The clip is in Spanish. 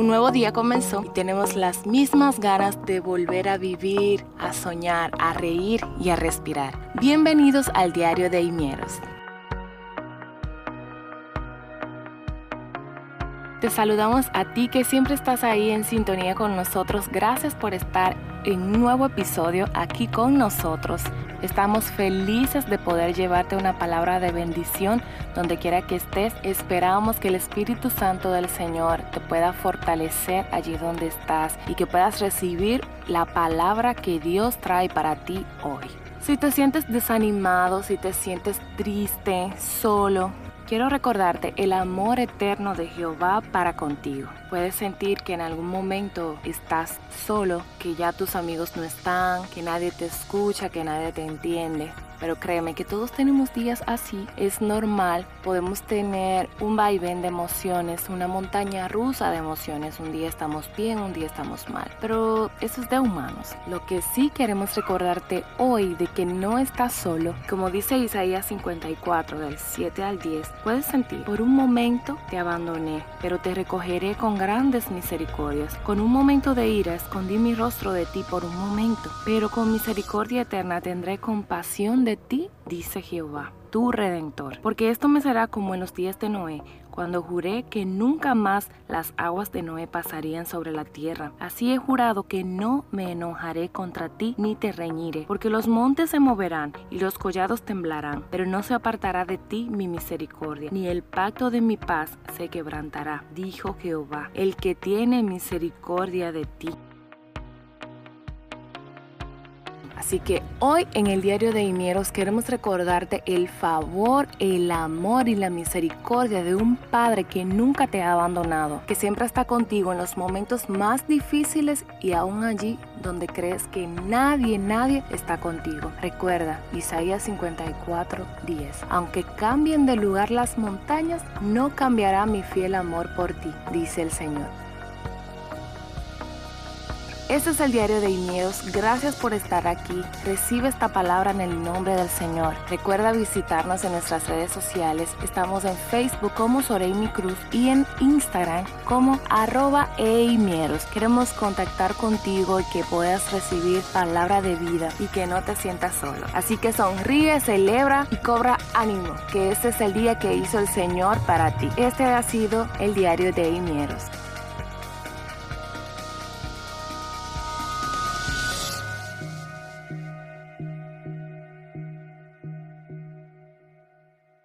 nuevo día comenzó y tenemos las mismas ganas de volver a vivir, a soñar, a reír y a respirar. Bienvenidos al Diario de Imieros. Te saludamos a ti que siempre estás ahí en sintonía con nosotros. Gracias por estar en un nuevo episodio aquí con nosotros. Estamos felices de poder llevarte una palabra de bendición donde quiera que estés. Esperamos que el Espíritu Santo del Señor te pueda fortalecer allí donde estás y que puedas recibir la palabra que Dios trae para ti hoy. Si te sientes desanimado, si te sientes triste, solo, Quiero recordarte el amor eterno de Jehová para contigo. Puedes sentir que en algún momento estás solo, que ya tus amigos no están, que nadie te escucha, que nadie te entiende. Pero créeme que todos tenemos días así, es normal, podemos tener un vaivén de emociones, una montaña rusa de emociones, un día estamos bien, un día estamos mal, pero eso es de humanos. Lo que sí queremos recordarte hoy de que no estás solo, como dice Isaías 54 del 7 al 10, puedes sentir, por un momento te abandoné, pero te recogeré con grandes misericordias. Con un momento de ira escondí mi rostro de ti por un momento, pero con misericordia eterna tendré compasión de ti, dice Jehová, tu redentor. Porque esto me será como en los días de Noé, cuando juré que nunca más las aguas de Noé pasarían sobre la tierra. Así he jurado que no me enojaré contra ti ni te reñiré, porque los montes se moverán y los collados temblarán, pero no se apartará de ti mi misericordia, ni el pacto de mi paz se quebrantará, dijo Jehová, el que tiene misericordia de ti. Así que hoy en el diario de Imieros queremos recordarte el favor, el amor y la misericordia de un Padre que nunca te ha abandonado, que siempre está contigo en los momentos más difíciles y aún allí donde crees que nadie, nadie está contigo. Recuerda Isaías 54, 10. Aunque cambien de lugar las montañas, no cambiará mi fiel amor por ti, dice el Señor. Este es el diario de Inieros. Gracias por estar aquí. Recibe esta palabra en el nombre del Señor. Recuerda visitarnos en nuestras redes sociales. Estamos en Facebook como Soreimi Cruz y en Instagram como arroba eimieros. Queremos contactar contigo y que puedas recibir palabra de vida y que no te sientas solo. Así que sonríe, celebra y cobra ánimo, que este es el día que hizo el Señor para ti. Este ha sido el diario de Imieros.